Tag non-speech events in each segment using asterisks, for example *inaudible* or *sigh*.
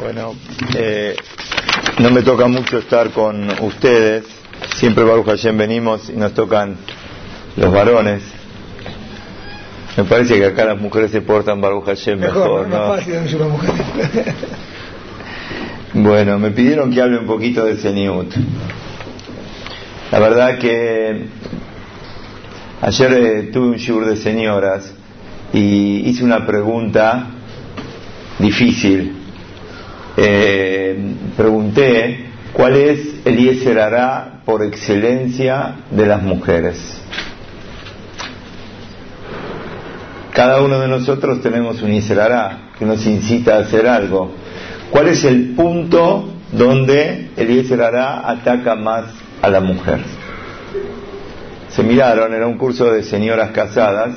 Bueno, eh, no me toca mucho estar con ustedes. Siempre Baruch Hashem venimos y nos tocan los varones. Me parece que acá las mujeres se portan Baruch Hashem mejor, ¿no? *laughs* Bueno, me pidieron que hable un poquito de Seniut. La verdad que ayer eh, tuve un shur de señoras y hice una pregunta difícil. Eh, pregunté cuál es el Yeser por excelencia de las mujeres. Cada uno de nosotros tenemos un Yeser que nos incita a hacer algo. ¿Cuál es el punto donde el Yeser ataca más a la mujer? Se miraron, era un curso de señoras casadas,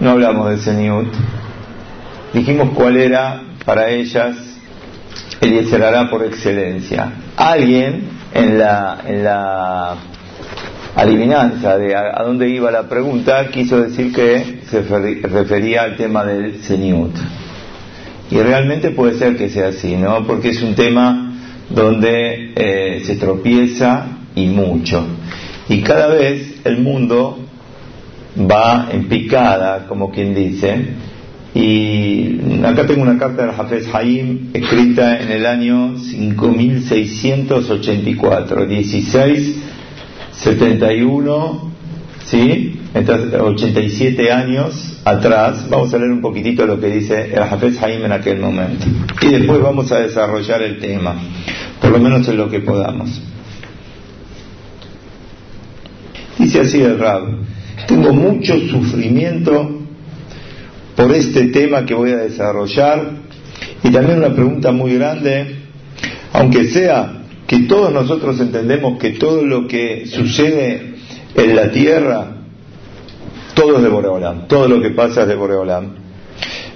no hablamos de Seniut, dijimos cuál era para ellas el Yeserará por excelencia. Alguien en la, en la adivinanza de a, dónde iba la pregunta quiso decir que se refería al tema del Seniut. Y realmente puede ser que sea así, ¿no? Porque es un tema donde eh, se tropieza y mucho. Y cada vez el mundo va en picada, como quien dice, y acá tengo una carta del Hafez Haim escrita en el año 5684, 1671, ¿sí? Entonces, 87 años atrás. Vamos a leer un poquitito lo que dice el Hafez Haim en aquel momento. Y después vamos a desarrollar el tema, por lo menos en lo que podamos. Dice así el Rab, tengo mucho sufrimiento por este tema que voy a desarrollar y también una pregunta muy grande, aunque sea que todos nosotros entendemos que todo lo que sucede en la tierra, todo es de Boreolam, todo lo que pasa es de Boreolam.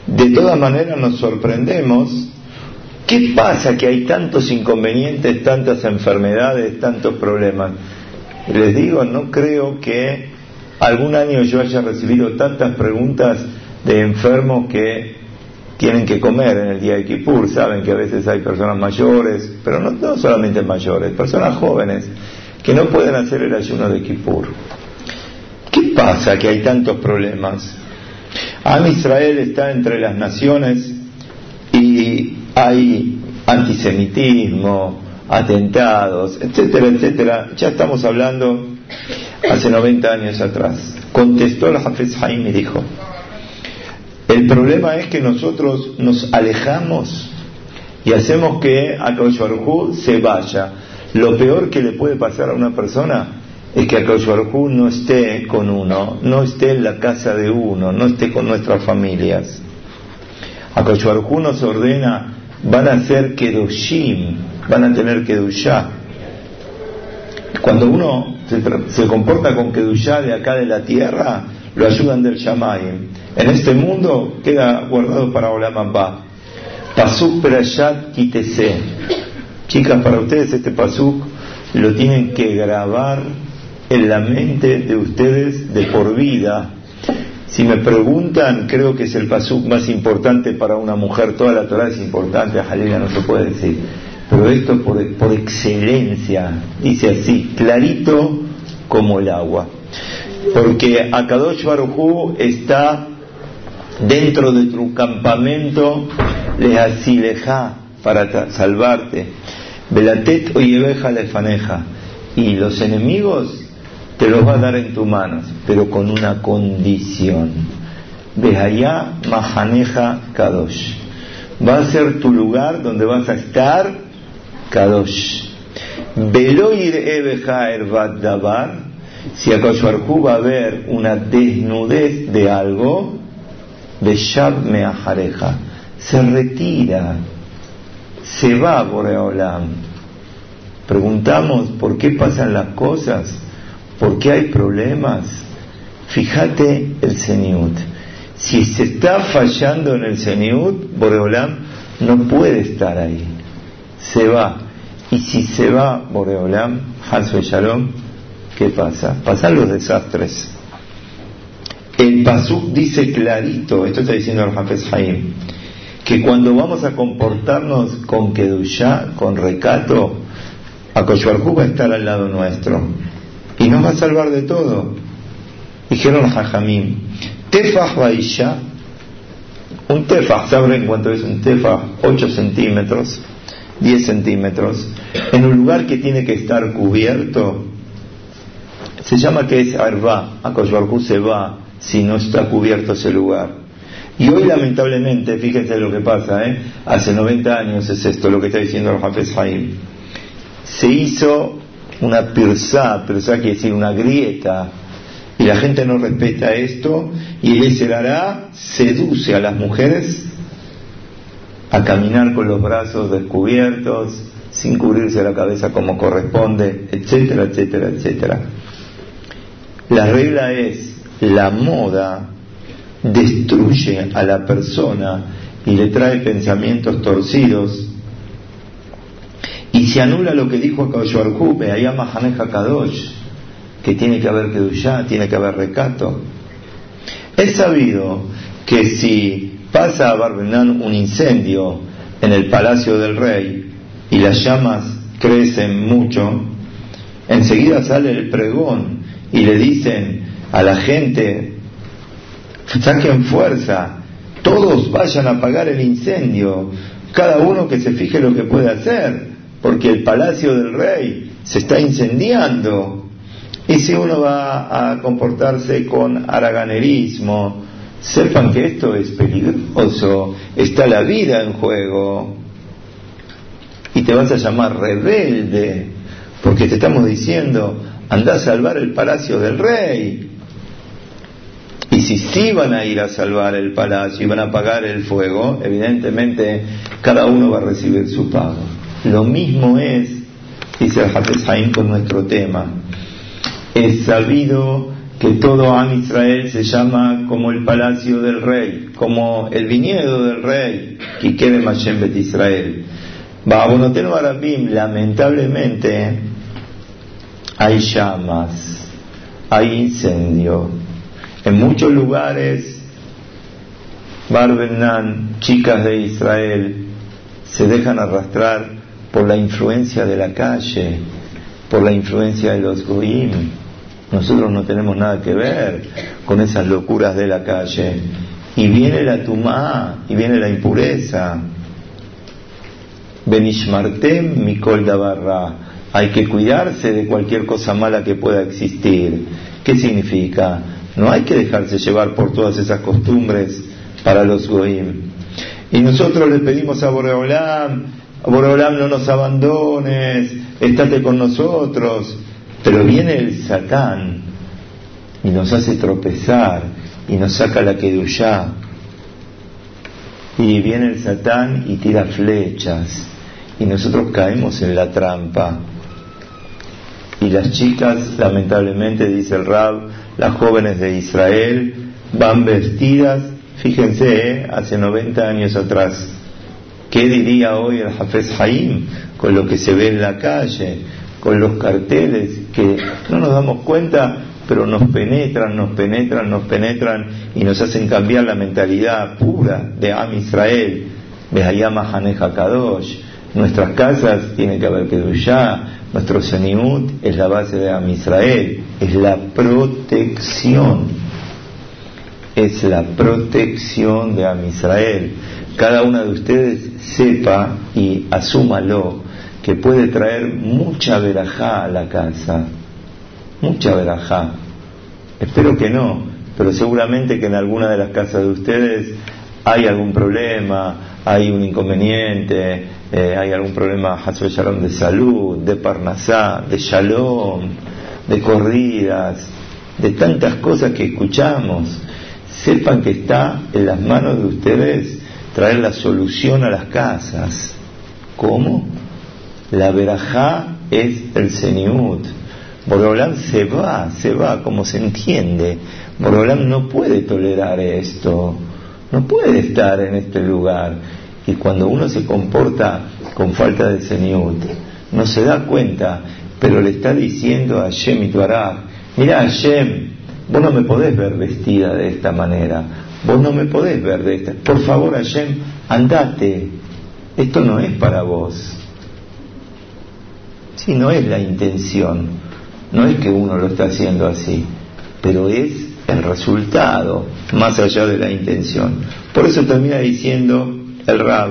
De todas maneras nos sorprendemos, ¿qué pasa que hay tantos inconvenientes, tantas enfermedades, tantos problemas? Les digo, no creo que algún año yo haya recibido tantas preguntas de enfermos que tienen que comer en el día de Kippur. Saben que a veces hay personas mayores, pero no, solamente mayores, personas jóvenes que no pueden hacer el ayuno de Kippur. ¿Qué pasa que hay tantos problemas? Am Israel está entre las naciones y hay antisemitismo, atentados, etcétera, etcétera. Ya estamos hablando hace 90 años atrás. Contestó la Hafez Haim y dijo, el problema es que nosotros nos alejamos y hacemos que Akadosh se vaya. Lo peor que le puede pasar a una persona es que Akadosh no esté con uno, no esté en la casa de uno, no esté con nuestras familias. Akadosh nos ordena, van a ser Kedoshim, van a tener Kedushá. Cuando uno se, comporta con Kedushá de acá de la tierra, lo ayudan del Shamayim en este mundo queda guardado para Olam Pasuk Perashat Kitese. Chicas, para ustedes este pasuk lo tienen que grabar en la mente de ustedes de por vida. Si me preguntan, creo que es el pasuk más importante para una mujer. Toda la Torah es importante, a Jalila no se puede decir. Pero esto por, por excelencia, dice así, clarito como el agua. Porque Akadosh Barujú está dentro de tu campamento le asileja para salvarte. Velatet oyeveja lefaneja. Y los enemigos te los va a dar en tus manos, pero con una condición. allá mahaneja kadosh. Va a ser tu lugar donde vas a estar kadosh. Veloir ebeja ervat davar. Si a va a haber una desnudez de algo, Shab Meajareja, se retira, se va Boreolam. Preguntamos por qué pasan las cosas, por qué hay problemas. Fíjate el Seniut. Si se está fallando en el Seniut, Boreolam no puede estar ahí. Se va. Y si se va Boreolam, Hasbe Shalom, ¿qué pasa? Pasan los desastres. El Pasuk dice clarito, esto está diciendo el Hafez Haim, que cuando vamos a comportarnos con Kedushá, con recato, Akoshuarjú va a estar al lado nuestro y nos va a salvar de todo. Dijeron a Jajamim, Tefaj Baisha, un tefaj, ¿saben cuánto es un tefaj? 8 centímetros, 10 centímetros, en un lugar que tiene que estar cubierto, se llama que es Arba, Akoshuarjú se va si no está cubierto ese lugar. Y hoy lamentablemente, fíjense lo que pasa, ¿eh? hace 90 años es esto lo que está diciendo el Hafez Haim. Se hizo una pirsa, pirsa quiere decir una grieta, y la gente no respeta esto, y el Eserará seduce a las mujeres a caminar con los brazos descubiertos, sin cubrirse la cabeza como corresponde, etcétera, etcétera, etcétera. La regla es la moda destruye a la persona y le trae pensamientos torcidos y se anula lo que dijo Akashuarjube, allá Mahaneja Kadosh, que tiene que haber Kedushá, tiene que haber recato. Es sabido que si pasa a Barbenán un incendio en el palacio del rey y las llamas crecen mucho, enseguida sale el pregón y le dicen a la gente saquen fuerza, todos vayan a apagar el incendio, cada uno que se fije lo que puede hacer, porque el palacio del rey se está incendiando. Y si uno va a comportarse con haraganerismo, sepan que esto es peligroso, está la vida en juego. Y te vas a llamar rebelde, porque te estamos diciendo, anda a salvar el palacio del rey. Y si sí van a ir a salvar el palacio y van a pagar el fuego, evidentemente cada uno va a recibir su pago. Lo mismo es, dice el Hafez con nuestro tema. Es sabido que todo Am Israel se llama como el palacio del rey, como el viñedo del rey, que quede Mashem Bet Israel. Babonoteno Arabim, lamentablemente, hay llamas, hay incendio, en muchos lugares, Barbenan, chicas de Israel, se dejan arrastrar por la influencia de la calle, por la influencia de los goim. Nosotros no tenemos nada que ver con esas locuras de la calle. Y viene la tumá, y viene la impureza. Benishmartem Mikol Dabarra. Hay que cuidarse de cualquier cosa mala que pueda existir. ¿Qué significa? No hay que dejarse llevar por todas esas costumbres para los goim. Y nosotros le pedimos a Boreolam, Boreolam no nos abandones, estate con nosotros. Pero viene el Satán y nos hace tropezar y nos saca la Kedushá. Y viene el Satán y tira flechas y nosotros caemos en la trampa. Y las chicas, lamentablemente, dice el Rab, las jóvenes de Israel van vestidas, fíjense, ¿eh? hace 90 años atrás. ¿Qué diría hoy el Hafez Haim con lo que se ve en la calle, con los carteles que no nos damos cuenta, pero nos penetran, nos penetran, nos penetran y nos hacen cambiar la mentalidad pura de Am Israel, de Hayama Haneja Kadosh. Nuestras casas tienen que haber Kedushá, nuestro Senimut es la base de Am Israel, es la protección. Es la protección de Am Israel. Cada una de ustedes sepa y asúmalo que puede traer mucha verajá a la casa. Mucha verajá. Espero que no, pero seguramente que en alguna de las casas de ustedes hay algún problema, hay un inconveniente, eh, hay algún problema de salud, de Parnasá, de Shalom, de corridas, de tantas cosas que escuchamos, sepan que está en las manos de ustedes traer la solución a las casas. ¿Cómo? La verajá es el seniut. Borolán se va, se va, como se entiende. Borolán no puede tolerar esto, no puede estar en este lugar. Y cuando uno se comporta con falta de seniut, no se da cuenta, pero le está diciendo a Hashem y Tuará, mira Hashem, vos no me podés ver vestida de esta manera, vos no me podés ver de esta. Por favor, Hashem, andate. Esto no es para vos. Sí, no es la intención. No es que uno lo está haciendo así, pero es el resultado, más allá de la intención. Por eso termina diciendo el Rab,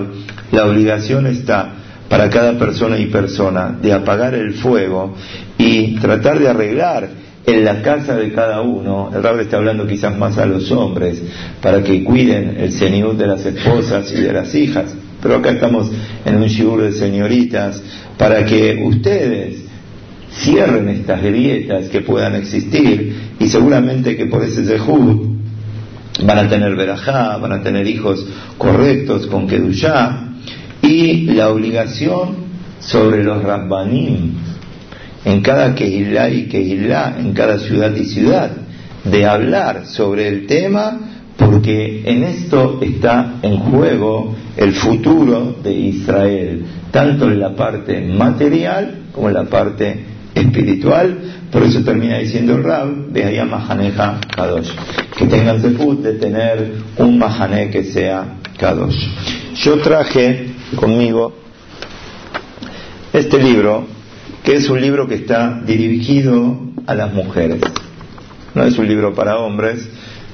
la obligación está para cada persona y persona de apagar el fuego y tratar de arreglar en la casa de cada uno, el Rab está hablando quizás más a los hombres, para que cuiden el seniud de las esposas y de las hijas, pero acá estamos en un shiur de señoritas, para que ustedes cierren estas grietas que puedan existir y seguramente que por ese zehut van a tener verajá, van a tener hijos correctos con kedushá y la obligación sobre los rabbanim en cada Kehilá y Kehilá, en cada ciudad y ciudad, de hablar sobre el tema porque en esto está en juego el futuro de Israel, tanto en la parte material como en la parte espiritual. Por eso termina diciendo el Rab, allá Mahaneja Kadosh, que tengan zefut de tener un Mahané que sea Kadosh. Yo traje conmigo este libro, que es un libro que está dirigido a las mujeres. No es un libro para hombres,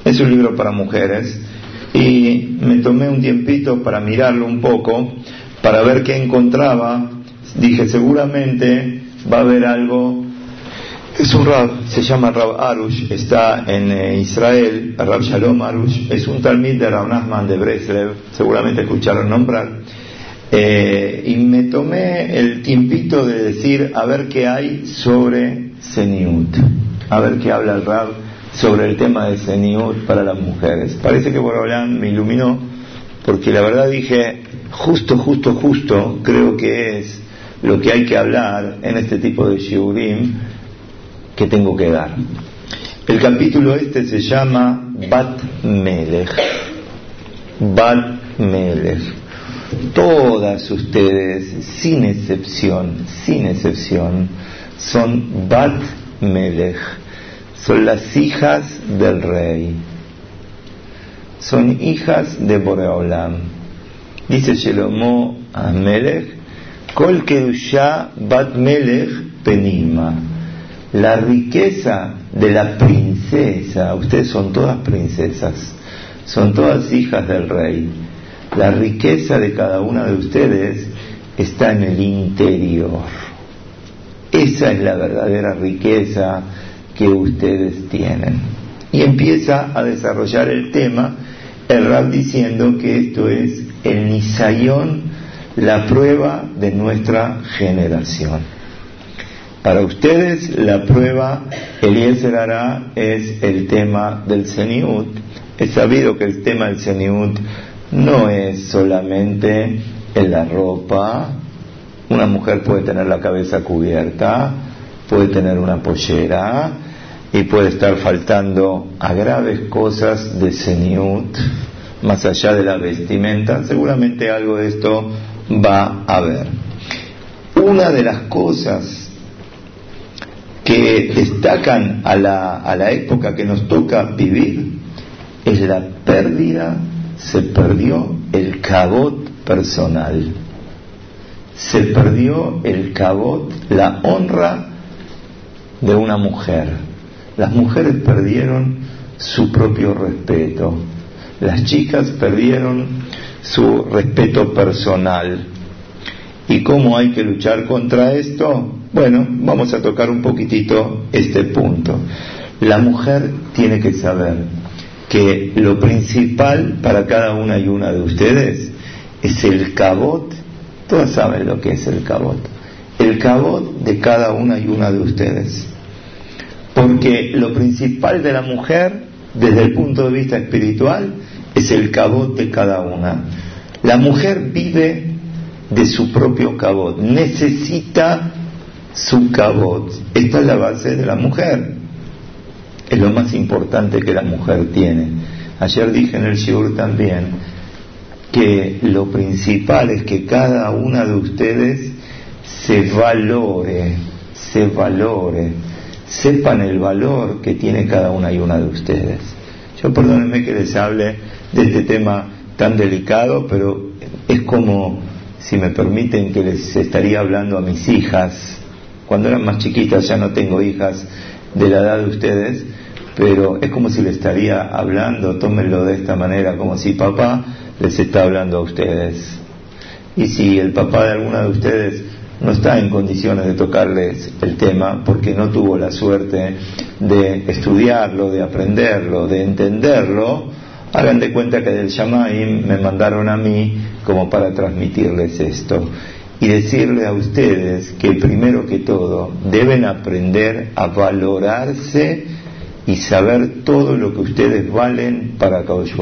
es un libro para mujeres. Y me tomé un tiempito para mirarlo un poco, para ver qué encontraba. Dije, seguramente va a haber algo. Es un Rab, se llama Rab Arush, está en eh, Israel, Rab Shalom Arush, es un talmid de Rab Nachman de Breslev, seguramente escucharon nombrar. Eh, y me tomé el tiempito de decir a ver qué hay sobre Seniut, a ver qué habla el Rab sobre el tema de Seniut para las mujeres. Parece que Borobalán me iluminó, porque la verdad dije, justo, justo, justo, creo que es lo que hay que hablar en este tipo de shiurim que tengo que dar. El capítulo este se llama Bat Melech. Bat Melech. Todas ustedes, sin excepción, sin excepción, son Bat Melech. Son las hijas del rey. Son hijas de Boreolam. Dice Shelomo a Melech Kol Bat Melech Penima. La riqueza de la princesa, ustedes son todas princesas, son todas hijas del rey. La riqueza de cada una de ustedes está en el interior. Esa es la verdadera riqueza que ustedes tienen. Y empieza a desarrollar el tema el Rab diciendo que esto es el Nisayón la prueba de nuestra generación. Para ustedes la prueba, Eliezer hará, es el tema del Seniut. Es sabido que el tema del Seniut no es solamente en la ropa. Una mujer puede tener la cabeza cubierta, puede tener una pollera y puede estar faltando a graves cosas de Seniut, más allá de la vestimenta. Seguramente algo de esto va a haber. Una de las cosas que destacan a la, a la época que nos toca vivir es la pérdida, se perdió el cabot personal, se perdió el cabot, la honra de una mujer. Las mujeres perdieron su propio respeto, las chicas perdieron su respeto personal. ¿Y cómo hay que luchar contra esto? Bueno, vamos a tocar un poquitito este punto. La mujer tiene que saber que lo principal para cada una y una de ustedes es el cabot. Todas saben lo que es el cabot. El cabot de cada una y una de ustedes. Porque lo principal de la mujer, desde el punto de vista espiritual, es el cabot de cada una. La mujer vive de su propio cabot, necesita su cabot. Esta es la base de la mujer. Es lo más importante que la mujer tiene. Ayer dije en el Shiur también que lo principal es que cada una de ustedes se valore, se valore, sepan el valor que tiene cada una y una de ustedes. Yo perdónenme que les hable de este tema tan delicado, pero es como, si me permiten, que les estaría hablando a mis hijas. Cuando eran más chiquitas, ya no tengo hijas de la edad de ustedes, pero es como si les estaría hablando, tómenlo de esta manera, como si papá les está hablando a ustedes. Y si el papá de alguna de ustedes no está en condiciones de tocarles el tema porque no tuvo la suerte de estudiarlo, de aprenderlo, de entenderlo, hagan de cuenta que del Shamaim me mandaron a mí como para transmitirles esto y decirle a ustedes que primero que todo deben aprender a valorarse y saber todo lo que ustedes valen para Kaush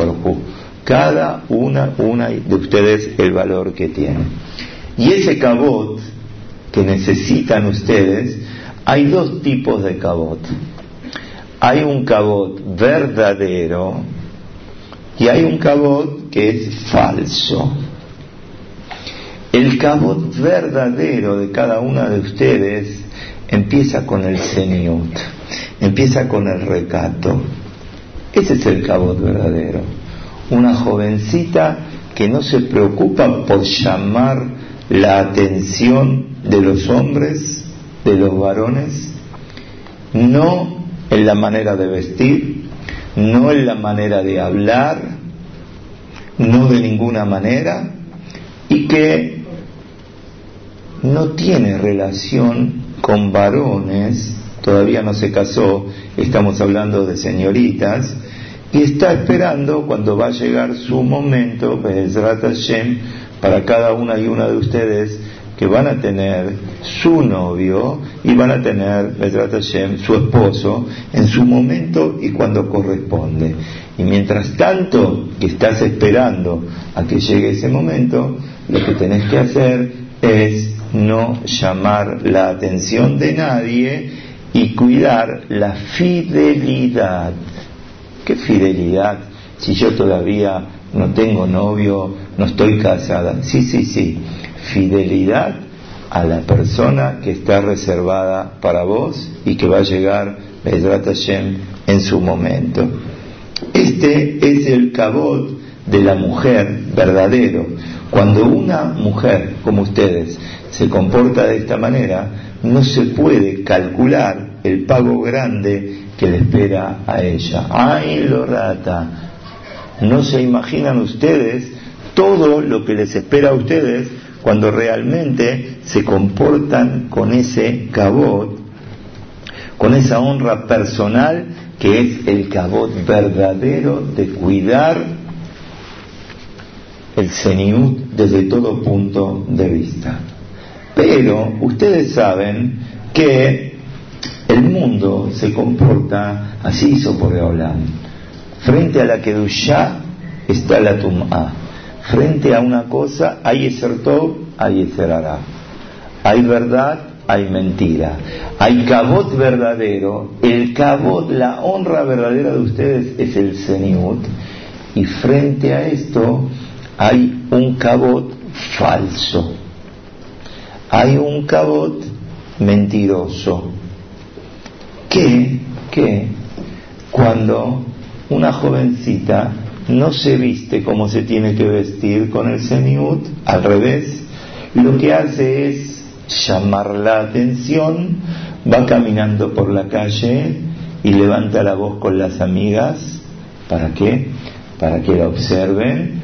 Cada una, una de ustedes el valor que tienen. Y ese cabot que necesitan ustedes, hay dos tipos de cabot. Hay un cabot verdadero y hay un cabot que es falso. El cabot verdadero de cada una de ustedes empieza con el seniut, empieza con el recato. Ese es el cabot verdadero. Una jovencita que no se preocupa por llamar la atención de los hombres, de los varones, no en la manera de vestir, no en la manera de hablar, no de ninguna manera, y que no tiene relación con varones, todavía no se casó, estamos hablando de señoritas, y está esperando cuando va a llegar su momento, Hashem, para cada una y una de ustedes, que van a tener su novio y van a tener, su esposo en su momento y cuando corresponde. Y mientras tanto que estás esperando a que llegue ese momento, lo que tenés que hacer es no llamar la atención de nadie y cuidar la fidelidad. ¿Qué fidelidad? Si yo todavía no tengo novio, no estoy casada. Sí, sí, sí fidelidad a la persona que está reservada para vos y que va a llegar Bedrat Hashem en su momento. Este es el cabot de la mujer verdadero. Cuando una mujer como ustedes se comporta de esta manera, no se puede calcular el pago grande que le espera a ella. ¡Ay, lo rata! No se imaginan ustedes todo lo que les espera a ustedes cuando realmente se comportan con ese cabot, con esa honra personal que es el cabot verdadero de cuidar el seniut desde todo punto de vista. Pero ustedes saben que el mundo se comporta, así hizo por Eolam. Frente a la Kedushá está la Tum'ah frente a una cosa hay Eser Tov, hay Eser Hay verdad, hay mentira. Hay cabot verdadero. El cabot, la honra verdadera de ustedes es el Seniut. Y frente a esto hay un cabot falso. Hay un cabot mentiroso. ¿Qué? ¿Qué? Cuando una jovencita no se viste como se tiene que vestir con el seniut, al revés, lo que hace es llamar la atención, va caminando por la calle y levanta la voz con las amigas, ¿para qué? Para que la observen,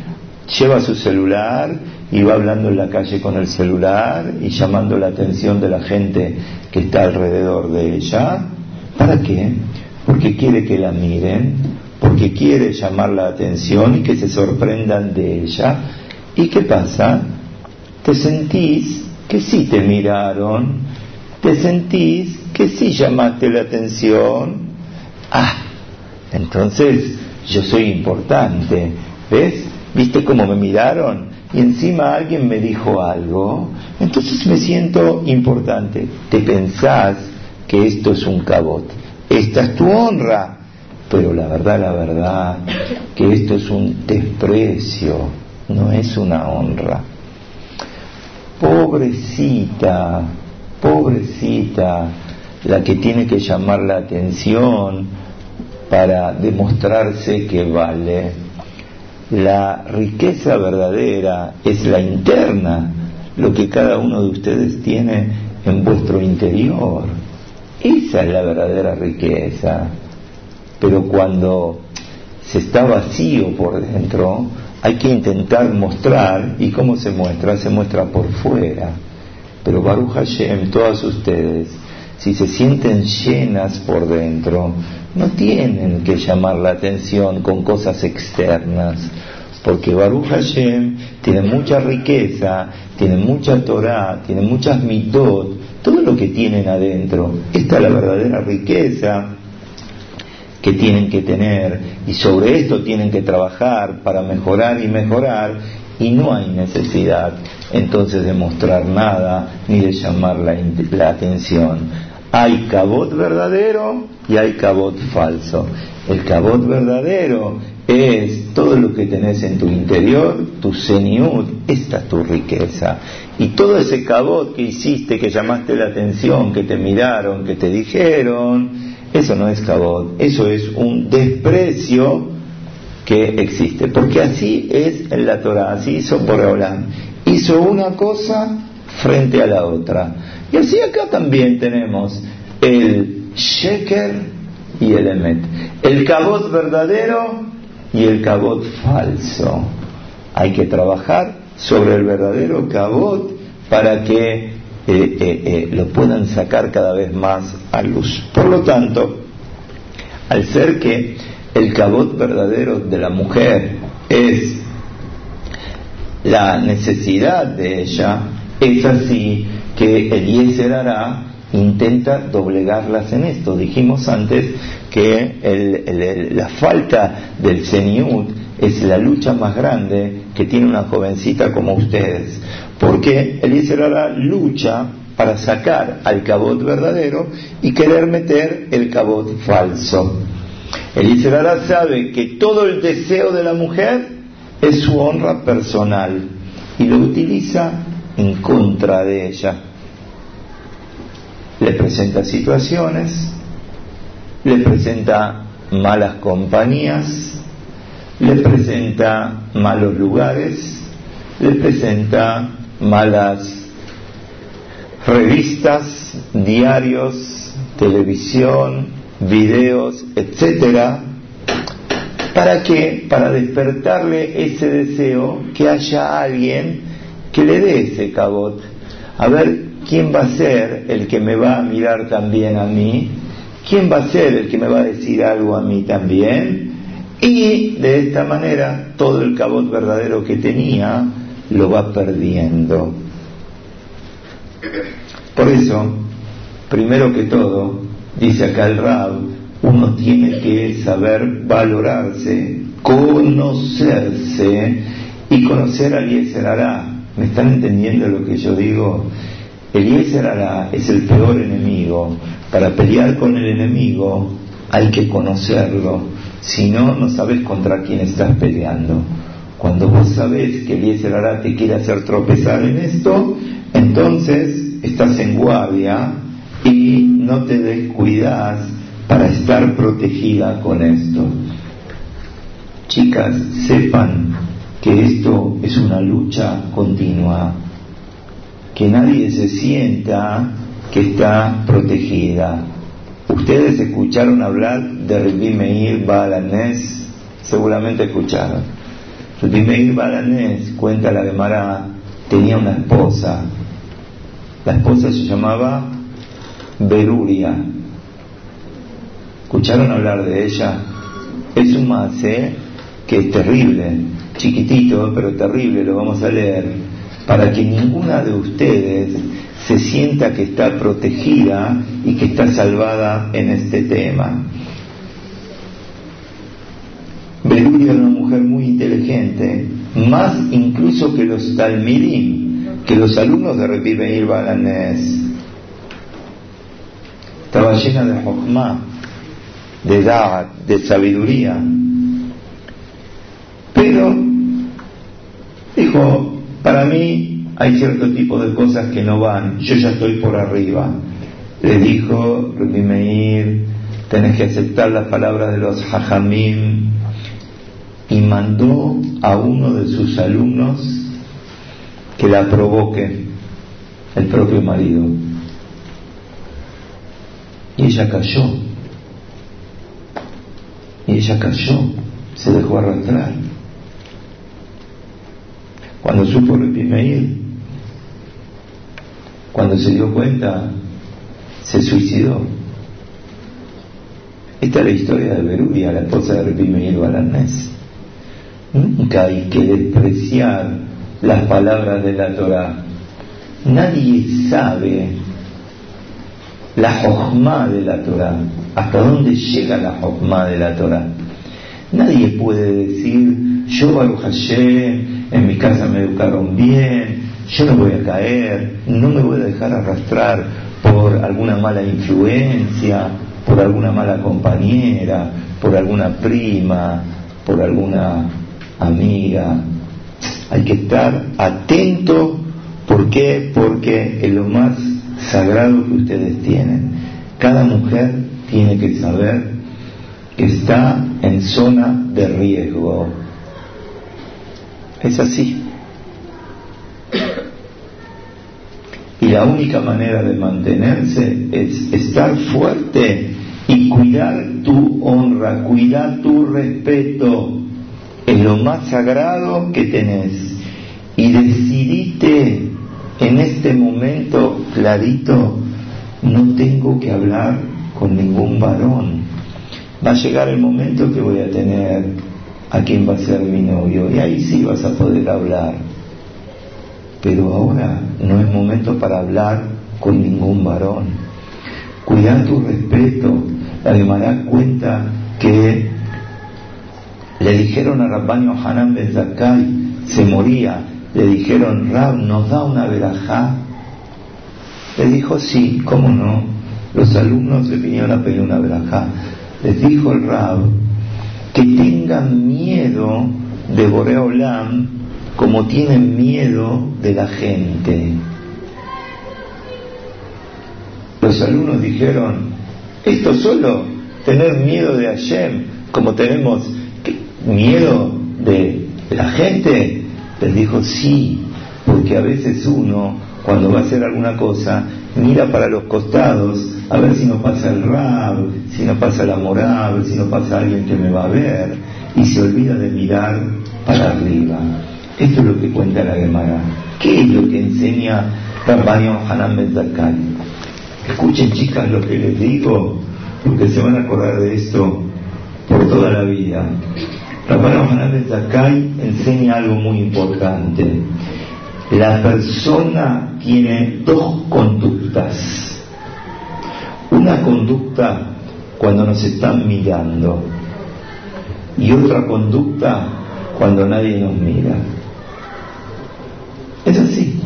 lleva su celular y va hablando en la calle con el celular y llamando la atención de la gente que está alrededor de ella, ¿para qué? Porque quiere que la miren, porque quiere llamar la atención y que se sorprendan de ella. ¿Y qué pasa? Te sentís que sí te miraron, te sentís que sí llamaste la atención. Ah, entonces yo soy importante, ¿ves? ¿Viste cómo me miraron? Y encima alguien me dijo algo, entonces me siento importante. Te pensás que esto es un cabot. Esta es tu honra pero la verdad, la verdad, que esto es un desprecio, no es una honra. Pobrecita, pobrecita, la que tiene que llamar la atención, para demostrarse que vale. La riqueza verdadera es la interna, lo que cada uno de ustedes tiene en vuestro interior. Esa es la verdadera riqueza. Pero cuando se está vacío por dentro, hay que intentar mostrar, y cómo se muestra, se muestra por fuera. Pero Baruch Hashem, todas ustedes, si se sienten llenas por dentro, no tienen que llamar la atención con cosas externas, porque Baruch Hashem tiene mucha riqueza, tiene mucha Torah, tiene muchas mitot, todo lo que tienen adentro. Esta es la verdadera riqueza que tienen que tener y sobre esto tienen que trabajar para mejorar y mejorar y no hay necesidad entonces de mostrar nada ni de llamar la, atención. Hay cabot verdadero y hay cabot falso. El cabot verdadero es todo lo que tenés en tu interior, tu seniud, esta es tu riqueza. Y todo ese cabot que hiciste, que llamaste la atención, que te miraron, que te dijeron, eso no es cabot, eso es un desprecio que existe. Porque así es en la Torah, así hizo Boreolam. Hizo una cosa frente a la otra. Y así acá también tenemos el sheker y el emet. El cabot verdadero y el cabot falso. Hay que trabajar sobre el verdadero cabot para que eh, eh, eh, lo puedan sacar cada vez más a luz. Por lo tanto, al ser que el cabot verdadero de la mujer es la necesidad de ella, es así que Eliezer hará intenta doblegarlas en esto. Dijimos antes que la falta del seniut es la lucha más grande que tiene una jovencita como ustedes porque Eliezer hará lucha para sacar al cabot verdadero y querer meter el cabot falso. Eliezer hará sabe que todo el deseo de la mujer es su honra personal y lo utiliza en contra de ella. Le presenta situaciones, le presenta malas compañías, le presenta malos lugares, le presenta malas revistas, diarios, televisión, videos, etcétera, ¿para qué? Para despertarle ese deseo que haya alguien que le dé ese cabot. A ver quién va a ser el que me va a mirar también a mí, quién va a ser el que me va a decir algo a mí también, y de esta manera todo el cabot verdadero que tenía lo va perdiendo. Por eso, primero que todo, dice acá el Rab, uno tiene que saber valorarse, conocerse y conocer a Eliezer Ará. ¿Me están entendiendo lo que yo digo? Eliezer Ará es el peor enemigo. Para pelear con el enemigo hay que conocerlo, si no, no sabes contra quién estás peleando. Cuando vos sabés que Eliezer Ará te quiere hacer tropezar en esto, entonces estás en guardia y no te descuidas para estar protegida con esto. Chicas, sepan que esto es una lucha continua, que nadie se sienta que está protegida. Ustedes escucharon hablar de Rabbi Meir Balanés, seguramente escucharon. Meir Balanés, cuenta la Gemara, tenía una esposa. La esposa se llamaba Beruria. ¿Escucharon hablar de ella? Es un mace que es terrible, chiquitito, pero terrible, lo vamos a leer, para que ninguna de ustedes se sienta que está protegida y que está salvada en este tema. Beruria era una mujer muy inteligente, más incluso que los talmidim, que los alumnos de Rabbi Meir Balanés. Estaba llena de jochma, de edad, de sabiduría. Pero dijo, para mí hay cierto tipo de cosas que no van, yo ya estoy por arriba. Le dijo Rabbi Meir, tenés que aceptar las palabras de los hajamim y mandó a uno de sus alumnos que la provoque el propio marido. Y ella cayó. Y ella cayó, se dejó arrastrar. Cuando supo Repimeir, cuando se dio cuenta, se suicidó. Esta es la historia de Berubia, la esposa de Repimeir Balanés. Nunca hay que despreciar las palabras de la Torah. Nadie sabe la jojma de la Torah, hasta dónde llega la jojma de la Torah. Nadie puede decir, yo Baruch Hashem, en mi casa me educaron bien, yo no voy a caer, no me voy a dejar arrastrar por alguna mala influencia, por alguna mala compañera, por alguna prima, por alguna amiga. Hay que estar atento. ¿Por qué? Porque es lo más sagrado que ustedes tienen. Cada mujer tiene que saber que está en zona de riesgo. Es así. Y la única manera de mantenerse es estar fuerte y cuidar tu honra, cuidar tu respeto es lo más sagrado que tenés. Y decidiste en este momento clarito, no tengo que hablar con ningún varón. Va a llegar el momento que voy a tener a quien va a ser mi novio y ahí sí vas a poder hablar. Pero ahora no es momento para hablar con ningún varón. Cuidar tu respeto. La Gemara cuenta que le dijeron a Rabbanio Hanan Ben Zakai, se moría, le dijeron, Rab, ¿nos da una verajá? Le dijo, sí, ¿cómo no? Los alumnos le vinieron a pedir una verajá. Les dijo el Rab que tengan miedo de Boreolam como tienen miedo de la gente. Los alumnos dijeron, esto solo, tener miedo de Hashem, como tenemos miedo de la gente? Les dijo, sí, porque a veces uno, cuando va a hacer alguna cosa, mira para los costados a ver si no pasa el rab, si no pasa la moral, si no pasa alguien que me va a ver, y se olvida de mirar para arriba. Esto es lo que cuenta la Gemara. ¿Qué es lo que enseña Rabbanio Hanan Ben Escuchen chicas lo que les digo, porque se van a acordar de esto por toda la vida. Rabbanio Hanan Ben enseña algo muy importante. La persona tiene dos conductas. Una conducta cuando nos están mirando y otra conducta cuando nadie nos mira. Es así.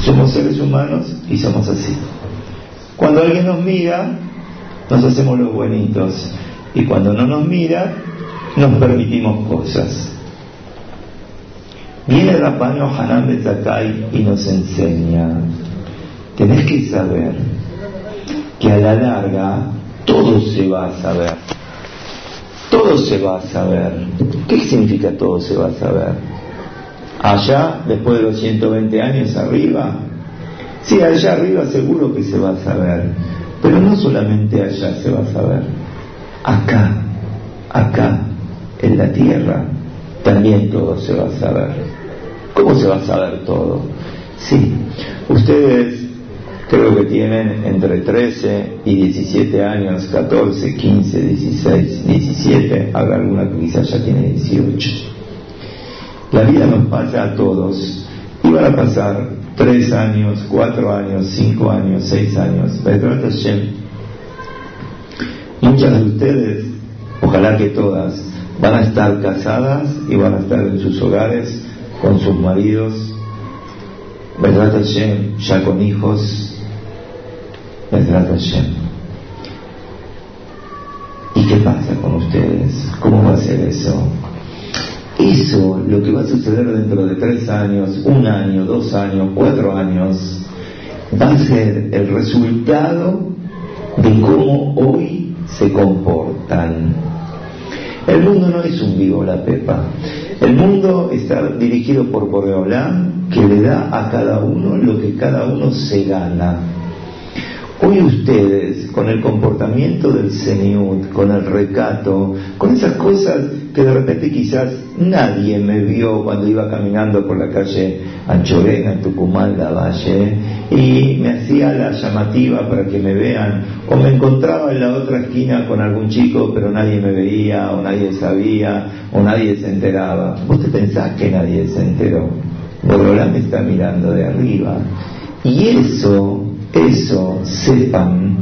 Somos seres humanos y somos así. Cuando alguien nos mira, nos hacemos los buenitos. Y cuando no nos mira, nos permitimos cosas. Viene Rabbanio Hanan Betzakai y nos enseña, tenés que saber que a la larga todo se va a saber. Todo se va a saber. ¿Qué significa todo se va a saber? Allá, después de los 120 años arriba, sí, allá arriba seguro que se va a saber, pero no solamente allá se va a saber, acá, acá, la tierra, también todo se va a saber. ¿Cómo se va a saber todo? Sí, ustedes creo que tienen entre 13 y 17 años, 14, 15, 16, 17, habrá alguna que quizás ya tiene 18. La vida nos pasa a todos. Y van a pasar tres años, cuatro años, cinco años, seis años. Muchas de ustedes, ojalá que todas, van a estar casadas y van a estar en sus hogares con sus maridos, ¿verdad Hashem? Ya con hijos, ¿verdad Hashem? ¿Y qué pasa con ustedes? ¿Cómo va a ser eso? Eso, lo que va a suceder dentro de tres años, un año, dos años, cuatro años, va a ser el resultado de cómo hoy se comportan. El mundo no es un vivo la pepa. El mundo está dirigido por Boreolán, que le da a cada uno lo que cada uno se gana. Hoy ustedes, con el comportamiento del Seniut, con el recato, con esas cosas que de repente quizás nadie me vio cuando iba caminando por la calle Anchorena, en Tucumán, La Valle, y me hacía la llamativa para que me vean, o me encontraba en la otra esquina con algún chico, pero nadie me veía, o nadie sabía, o nadie se enteraba. ¿Vos te pensás que nadie se enteró? Borolán me está mirando de arriba. Y eso eso sepan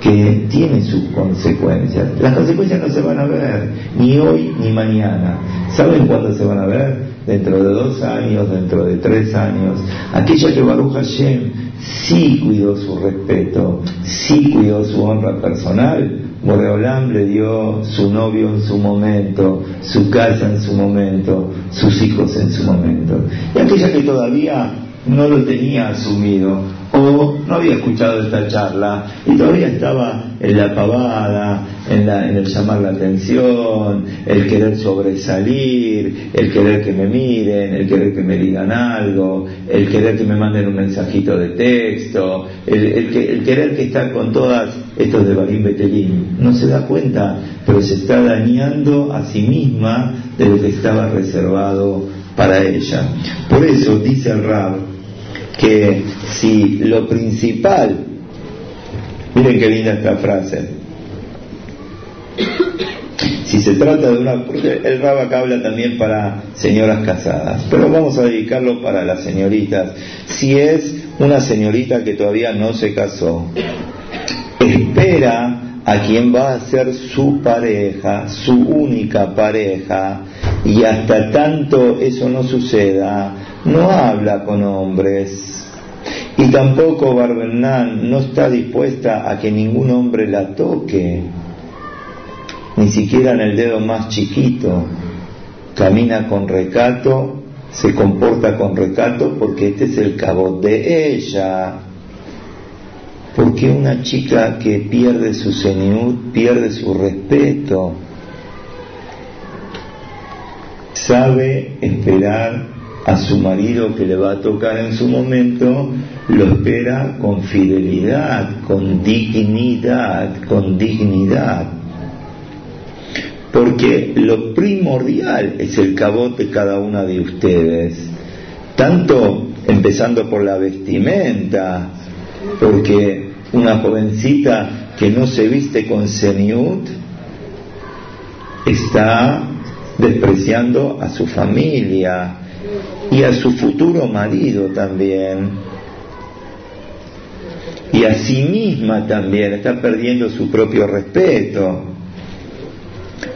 que tiene sus consecuencias. Las consecuencias no se van a ver ni hoy ni mañana. ¿Saben cuándo se van a ver? Dentro de dos años, dentro de tres años. Aquella que Baruch Hashem sí cuidó su respeto, sí cuidó su honra personal. Moreolam le dio su novio en su momento, su casa en su momento, sus hijos en su momento. Y aquella que todavía no lo tenía asumido, o no había escuchado esta charla y todavía estaba en la pavada, en, el llamar la atención, el querer sobresalir, el querer que me miren, el querer que me digan algo, el querer que me manden un mensajito de texto, el, querer que está con todas estos de Barim Betelín. No se da cuenta, pero se está dañando a sí misma de lo que estaba reservado para ella. Por eso dice el Rab, que si lo principal, miren qué linda esta frase, si se trata de una, porque el acá habla también para señoras casadas, pero vamos a dedicarlo para las señoritas. Si es una señorita que todavía no se casó, espera a quien va a ser su pareja, su única pareja, y hasta tanto eso no suceda, no habla con hombres. Y tampoco Barbenán no está dispuesta a que ningún hombre la toque, ni siquiera en el dedo más chiquito. Camina con recato, se comporta con recato porque este es el cabot de ella. Porque una chica que pierde su seniud pierde su respeto. Sabe esperar a su marido que le va a tocar en su momento, lo espera con fidelidad, con dignidad, con dignidad. Porque lo primordial es el cabot de cada una de ustedes, tanto empezando por la vestimenta, porque una jovencita que no se viste con seniut está despreciando a su familia, y a su futuro marido también. Y a sí misma también, está perdiendo su propio respeto.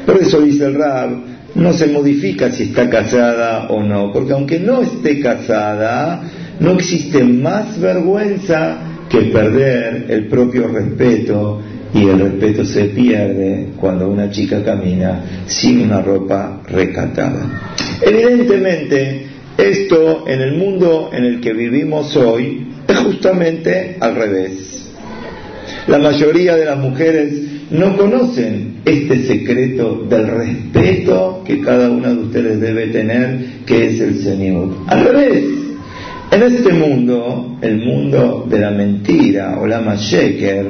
Por eso dice el Rab, no se modifica si está casada o no, porque aunque no esté casada, no existe más vergüenza que perder el propio respeto y el respeto se pierde cuando una chica camina sin una ropa recatada. Evidentemente, esto en el mundo en el que vivimos hoy es justamente al revés. La mayoría de las mujeres no conocen este secreto del respeto que cada una de ustedes debe tener, que es el Señor. Al revés, en este mundo, el mundo de la mentira o la masheker,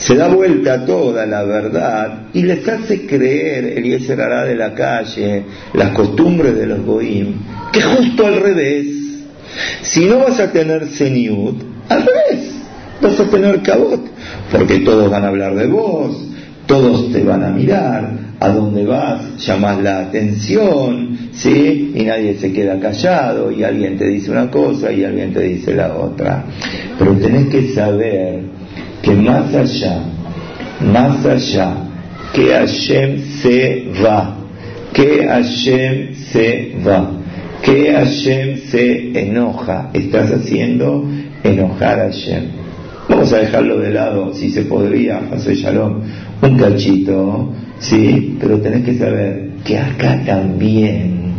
se da vuelta toda la verdad y les hace creer el hará de la calle, las costumbres de los goim, que justo al revés, si no vas a tener seniut, al revés, vas a tener cabot, porque todos van a hablar de vos, todos te van a mirar, a dónde vas, llamas la atención, ¿sí? Y nadie se queda callado y alguien te dice una cosa y alguien te dice la otra. Pero tenés que saber que más allá, más allá, que Hashem se va, que Hashem se va, que Hashem se enoja, estás haciendo enojar a Hashem. Vamos a dejarlo de lado, si se podría, José Shalom, un cachito, ¿sí? Pero tenés que saber que acá también,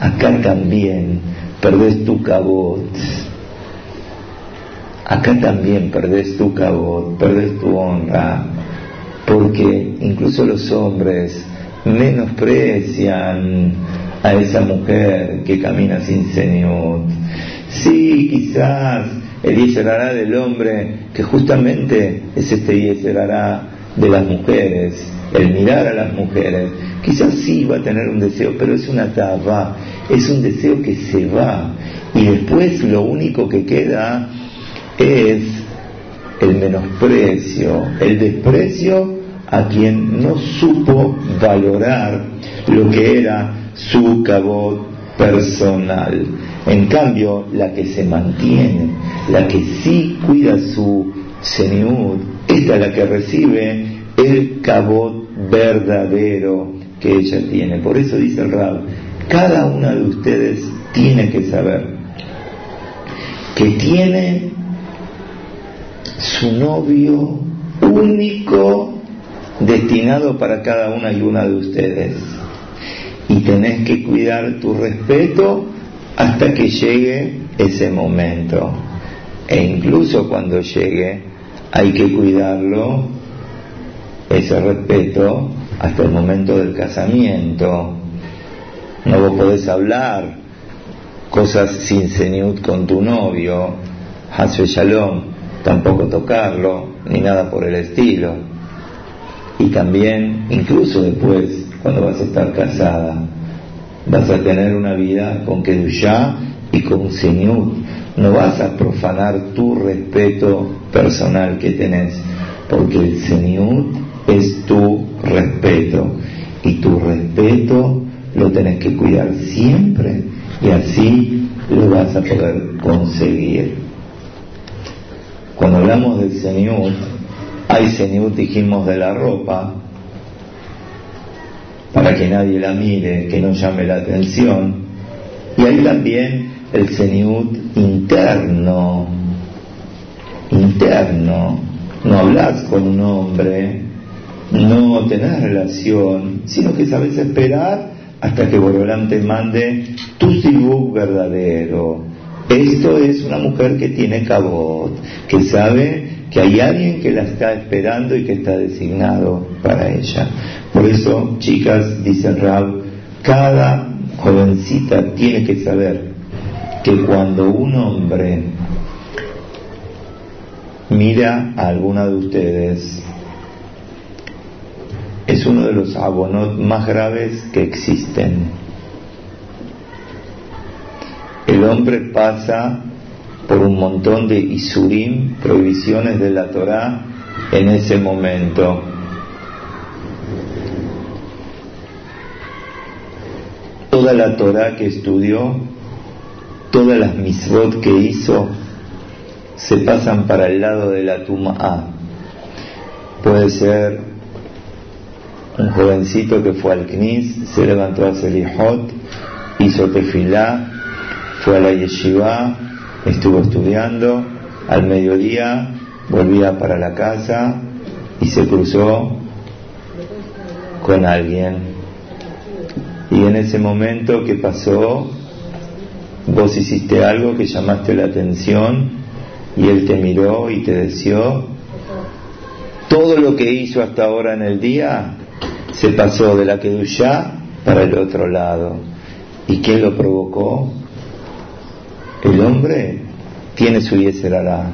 acá también, perdés tu cabot Acá también perdés tu cabot, perdés tu honra, porque incluso los hombres menosprecian a esa mujer que camina sin Señor. Sí, quizás el Yeserará del hombre, que justamente es este Yeserará de las mujeres, el mirar a las mujeres, quizás sí va a tener un deseo, pero es una taba, es un deseo que se va y después lo único que queda es el menosprecio, el desprecio a quien no supo valorar lo que era su cabot personal. En cambio, la que se mantiene, la que sí cuida su señor, esta es la que recibe el cabot verdadero que ella tiene. Por eso dice el Rab, cada una de ustedes tiene que saber que tiene su novio único destinado para cada una y una de ustedes. Y tenés que cuidar tu respeto hasta que llegue ese momento. E incluso cuando llegue, hay que cuidarlo, ese respeto, hasta el momento del casamiento. No vos podés hablar cosas sin señut con tu novio, Hasbe Shalom, tampoco tocarlo, ni nada por el estilo. Y también, incluso después, cuando vas a estar casada, vas a tener una vida con Kedushá y con Señut. No vas a profanar tu respeto personal que tenés, porque el Señut es tu respeto. Y tu respeto lo tenés que cuidar siempre y así lo vas a poder conseguir. Cuando hablamos del Señor, hay Señor, dijimos, de la ropa, para que nadie la mire, que no llame la atención, y hay también el Señor interno, interno, no hablas con un hombre, no tenés relación, sino que sabes esperar hasta que Borolán te mande tu sibuk verdadero. Esto es una mujer que tiene cabot, que sabe que hay alguien que la está esperando y que está designado para ella. Por eso, chicas, dice Rab, cada jovencita tiene que saber que cuando un hombre mira a alguna de ustedes, es uno de los abonot más graves que existen. El hombre pasa por un montón de isurim, prohibiciones de la Torá, en ese momento. Toda la Torá que estudió, todas las misbot que hizo, se pasan para el lado de la tum'a. Puede ser un jovencito que fue al Knis, se levantó a Selihot, hizo tefilá, fue a la yeshiva, estuvo estudiando, al mediodía volvía para la casa y se cruzó con alguien. Y en ese momento que pasó, vos hiciste algo que llamaste la atención y él te miró y te deseó. Todo lo que hizo hasta ahora en el día se pasó de la Kedushá para el otro lado. ¿Y quién lo provocó? El hombre tiene su yeserará.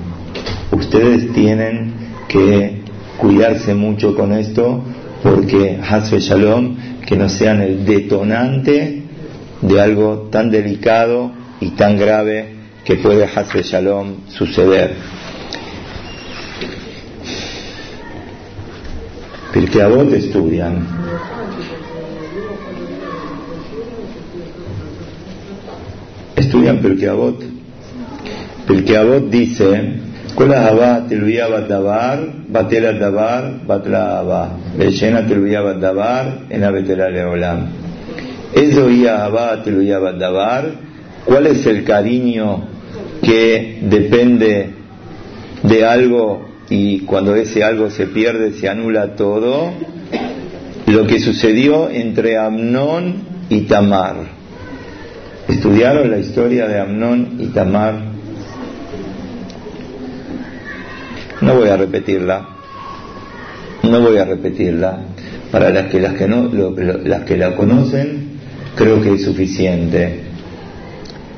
Ustedes tienen que cuidarse mucho con esto porque Hasbe Shalom, que no sean el detonante de algo tan delicado y tan grave que puede Hasbe Shalom suceder. que a vos estudian. Estudian Pirkei Avot. Pirkei Avot dice, כל אהבה תלויה בדבר, בטל הדבר, בטלה אהבה. ושאינה תלויה בדבר, אינה בטלה לעולם. ¿Eso אהבה תלויה בדבר? ¿Cuál es el cariño que depende de algo y cuando ese algo se pierde se anula todo, lo que sucedió entre Amnón y Tamar. ¿Estudiaron la historia de Amnón y Tamar? No voy a repetirla. No voy a repetirla. Para las que, las que, no, las que la conocen, creo que es suficiente.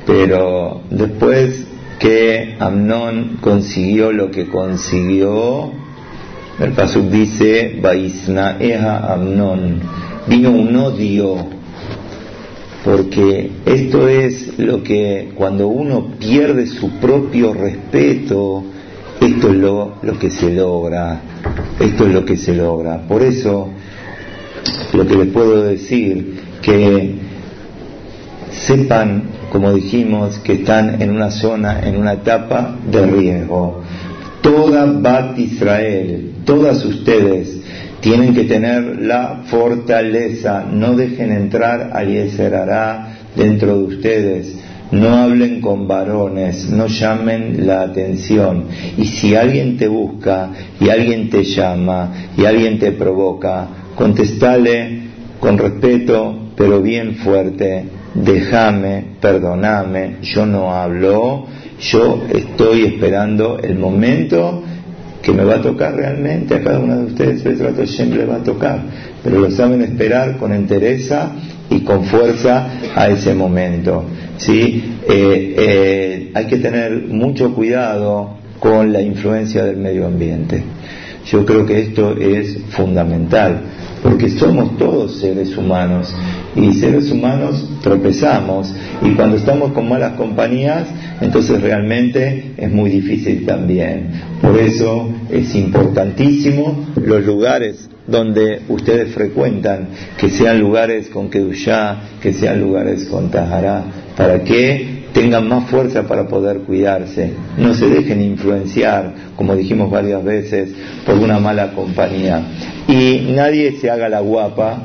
Pero después que Amnón consiguió lo que consiguió, el Pasuk dice, Vaisnaeha Amnón, vino un odio, porque esto es lo que cuando uno pierde su propio respeto, esto es lo, lo que se logra, esto es lo que se logra. Por eso, lo que les puedo decir, que sepan, como dijimos, que están en una zona, en una etapa de riesgo. Toda Bat Israel, todas ustedes, tienen que tener la fortaleza, no dejen entrar a Yeserará dentro de ustedes, no hablen con varones, no llamen la atención. Y si alguien te busca y alguien te llama y alguien te provoca, contestale con respeto, pero bien fuerte, déjame, perdoname, yo no hablo, yo estoy esperando el momento que me va a tocar realmente, a cada uno de ustedes el trato siempre va a tocar, pero lo saben esperar con entereza y con fuerza a ese momento. ¿sí? Eh, eh, hay que tener mucho cuidado con la influencia del medio ambiente. Yo creo que esto es fundamental, porque somos todos seres humanos y seres humanos tropezamos y cuando estamos con malas compañías, entonces realmente es muy difícil también. Por eso es importantísimo los lugares donde ustedes frecuentan, que sean lugares con Kedushá, que sean lugares con Tahará, para que tengan más fuerza para poder cuidarse, no se dejen influenciar, como dijimos varias veces, por una mala compañía. Y nadie se haga la guapa,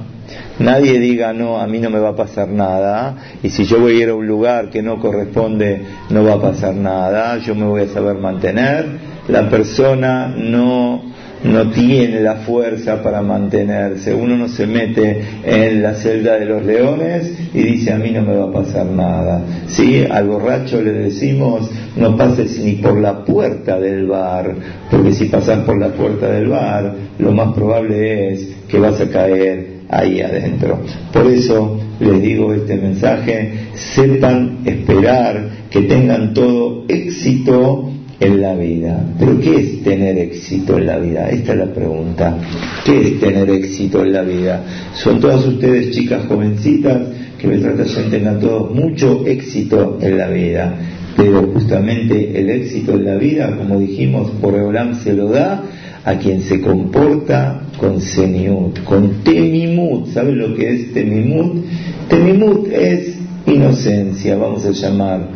nadie diga, no, a mí no me va a pasar nada, y si yo voy a ir a un lugar que no corresponde, no va a pasar nada, yo me voy a saber mantener. La persona no no tiene la fuerza para mantenerse. Uno no se mete en la celda de los leones y dice a mí no me va a pasar nada. ¿Sí? Al borracho le decimos no pases ni por la puerta del bar, porque si pasas por la puerta del bar, lo más probable es que vas a caer ahí adentro. Por eso les digo este mensaje, sepan esperar, que tengan todo éxito en la vida. Pero ¿qué es tener éxito en la vida? Esta es la pregunta. ¿Qué es tener éxito en la vida? Son todas ustedes chicas jovencitas que me tratan tengan todos mucho éxito en la vida. Pero justamente el éxito en la vida, como dijimos, por Eolam se lo da a quien se comporta con seniut, con temimut. ¿Saben lo que es temimut? Temimut es inocencia, vamos a llamar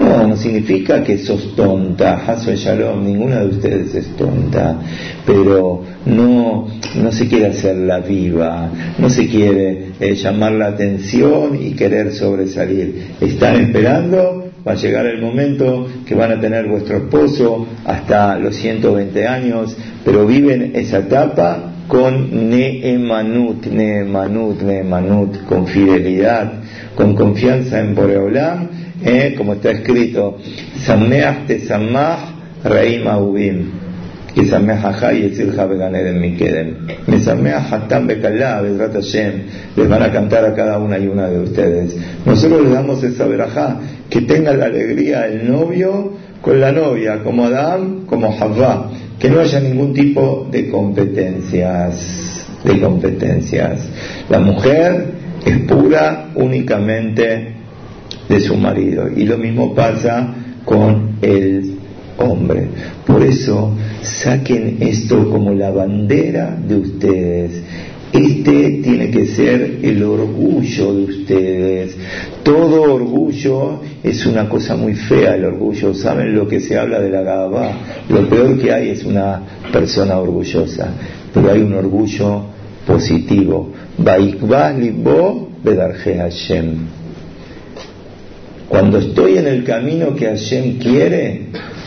no, no significa que sos tonta, Haso Shalom, ninguna de ustedes es tonta, pero no, no se quiere hacerla viva, no se quiere eh, llamar la atención y querer sobresalir. Están esperando, va a llegar el momento que van a tener vuestro esposo hasta los 120 años, pero viven esa etapa con neemanut, neemanut, neemanut, con fidelidad, con confianza en Boreolam ¿eh? como está escrito, Sameach te samach reim ahubim, que sameach y etzil jabeganeden mikedem. Me sameach hatam bekalá, Hashem, les van a cantar a cada una y una de ustedes. Nosotros les damos esa verajá, que tenga la alegría el novio con la novia, como Adam, como Havá, que no haya ningún tipo de competencias, de competencias. La mujer es pura únicamente de su marido. Y lo mismo pasa con el hombre. Por eso saquen esto como la bandera de ustedes. Este tiene que ser el orgullo de ustedes. Todo orgullo es una cosa muy fea, el orgullo. ¿Saben lo que se habla de la Gabá? Lo peor que hay es una persona orgullosa, pero hay un orgullo positivo. Baikba bedarje Hashem. Cuando estoy en el camino que Hashem quiere,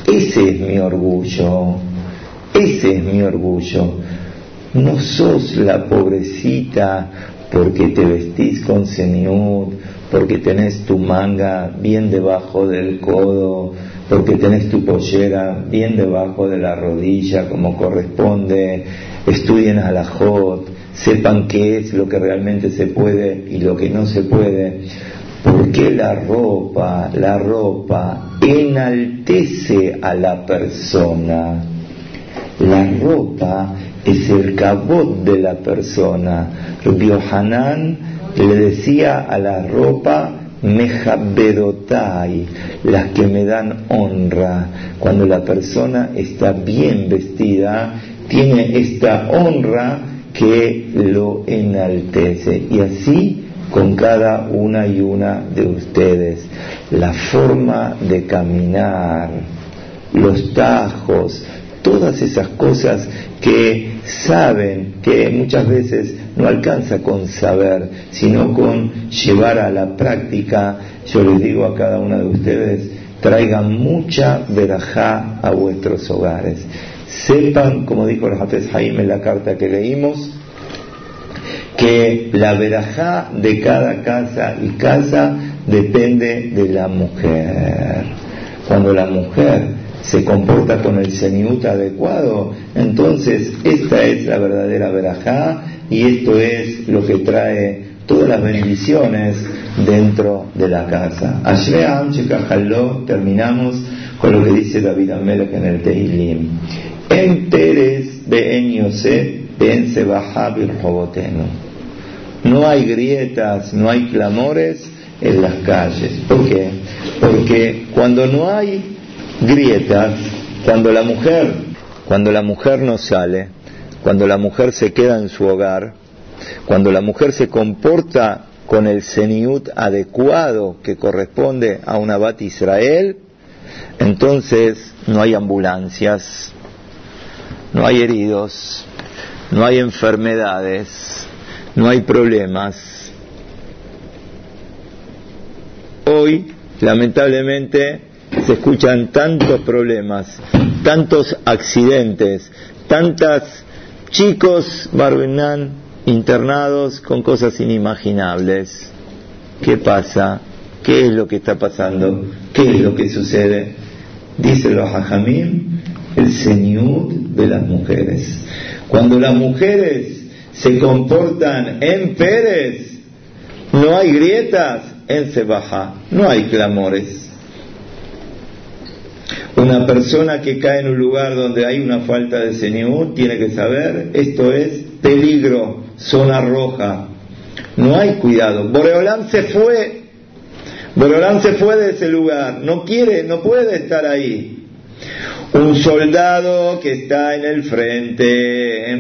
ese es mi orgullo. Ese es mi orgullo. No sos la pobrecita porque te vestís con seniud, porque tenés tu manga bien debajo del codo, porque tenés tu pollera bien debajo de la rodilla como corresponde, estudien a la Jot, sepan qué es lo que realmente se puede y lo que no se puede, porque la ropa, la ropa enaltece a la persona. La ropa es el cabot de la persona. Hanan le decía a la ropa mejabedotai, las que me dan honra. Cuando la persona está bien vestida, tiene esta honra que lo enaltece. Y así con cada una y una de ustedes. La forma de caminar, los tajos, todas esas cosas que saben que muchas veces no alcanza con saber, sino con llevar a la práctica. Yo les digo a cada una de ustedes, traigan mucha verajá a vuestros hogares. Sepan, como dijo el Hafez Jaime en la carta que leímos, que la verajá de cada casa y casa depende de la mujer. Cuando la mujer se comporta con el seniut adecuado, entonces esta es la verdadera verajá y esto es lo que trae todas las bendiciones dentro de la casa. Ashream Shekajaló, terminamos con lo que dice David Amelech en el Teilim. En Teres Ben Yosef Ben No hay grietas, no hay clamores en las calles. ¿Por qué? Porque cuando no hay grietas cuando la mujer, cuando la mujer no sale, cuando la mujer se queda en su hogar, cuando la mujer se comporta con el seniut adecuado que corresponde a una bat Israel, entonces no hay ambulancias, no hay heridos, no hay enfermedades, no hay problemas. Hoy, lamentablemente, se escuchan tantos problemas, tantos accidentes, tantos chicos Barbenán internados con cosas inimaginables. ¿Qué pasa? ¿Qué es lo que está pasando? ¿Qué es lo que sucede? Dice los hajamim, el señor de las mujeres. Cuando las mujeres se comportan en Pérez, no hay grietas en Sebaja, no hay clamores. Una persona que cae en un lugar donde hay una falta de CNU tiene que saber, esto es peligro, zona roja. No hay cuidado. Boreolán se fue. Boreolán se fue de ese lugar. No quiere, no puede estar ahí. Un soldado que está en el frente,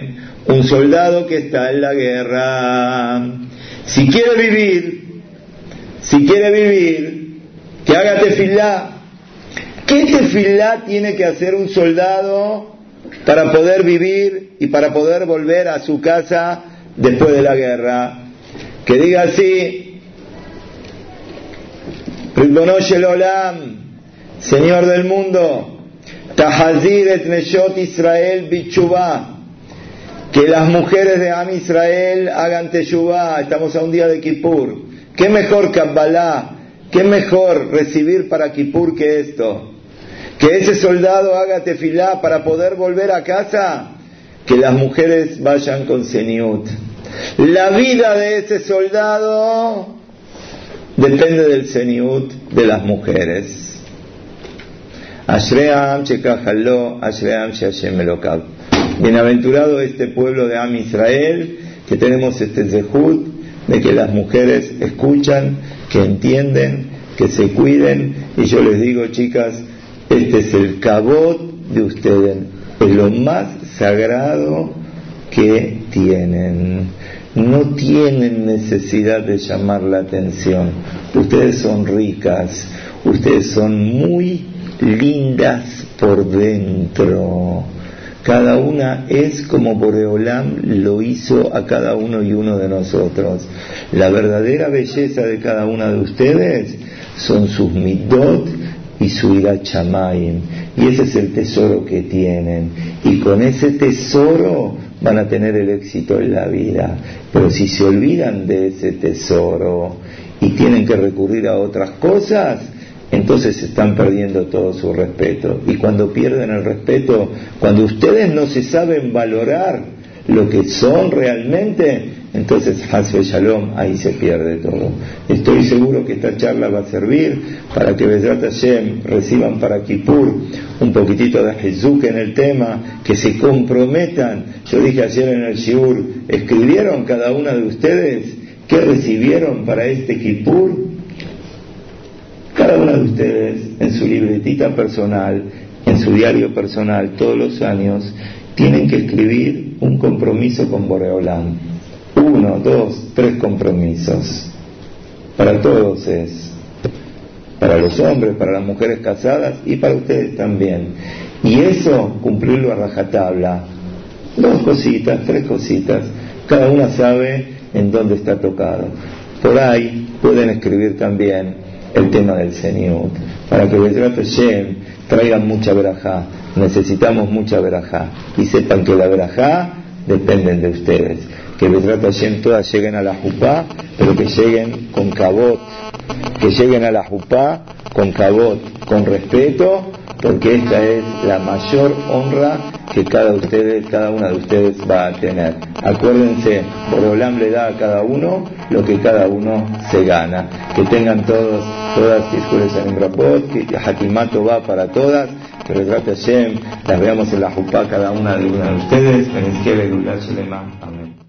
un soldado que está en la guerra. Si quiere vivir, si quiere vivir, que haga tefilá, ¿Qué tefilá tiene que hacer un soldado para poder vivir y para poder volver a su casa después de la guerra? Que diga así, Olam, Señor del mundo, Tahazir et Israel Bichubá, que las mujeres de Am Israel hagan Teshuvah, estamos a un día de Kippur. ¿Qué mejor Kabbalah? ¿Qué mejor recibir para Kippur que esto? que ese soldado haga tefilá para poder volver a casa, que las mujeres vayan con seniut. La vida de ese soldado depende del seniut de las mujeres. Ashream Ashream Bienaventurado este pueblo de Am Israel, que tenemos este zehut de que las mujeres escuchan, que entienden, que se cuiden, y yo les digo, chicas, este es el cabot de ustedes, es lo más sagrado que tienen. No tienen necesidad de llamar la atención. Ustedes son ricas, ustedes son muy lindas por dentro. Cada una es como Boreolam lo hizo a cada uno y uno de nosotros. La verdadera belleza de cada una de ustedes son sus midot y su ira chamayim. Y ese es el tesoro que tienen. Y con ese tesoro van a tener el éxito en la vida. Pero si se olvidan de ese tesoro y tienen que recurrir a otras cosas, entonces están perdiendo todo su respeto. Y cuando pierden el respeto, cuando ustedes no se saben valorar lo que son realmente, entonces Hasbe Shalom, ahí se pierde todo. Estoy seguro que esta charla va a servir para que Bezrat Hashem reciban para Kippur un poquitito de Jesús en el tema, que se comprometan. Yo dije ayer en el Shiur, ¿escribieron cada una de ustedes qué recibieron para este Kippur? Cada una de ustedes en su libretita personal, en su diario personal, todos los años, tienen que escribir un compromiso con Boreolán. Uno, dos, tres compromisos. Para todos es. Para los hombres, para las mujeres casadas y para ustedes también. Y eso, cumplirlo a rajatabla. Dos cositas, tres cositas. Cada una sabe en dónde está tocado. Por ahí pueden escribir también el tema del Señor, para que Bezrat Hashem traigan mucha verajá. Necesitamos mucha verajá y sepan que la verajá dependen de ustedes. Que Bezrat Hashem todas lleguen a la jupá, pero que lleguen con cabot, que lleguen a la jupá con cabot, con respeto, porque esta es la mayor honra que cada, ustedes, cada una de ustedes va a tener. Acuérdense, Borolam le da a cada uno lo que cada uno se gana. Que tengan todos, todas en Rapot, que Hakimato va para todas, que retrate Hashem, las veamos en la Jupá cada una de una de ustedes. Amén.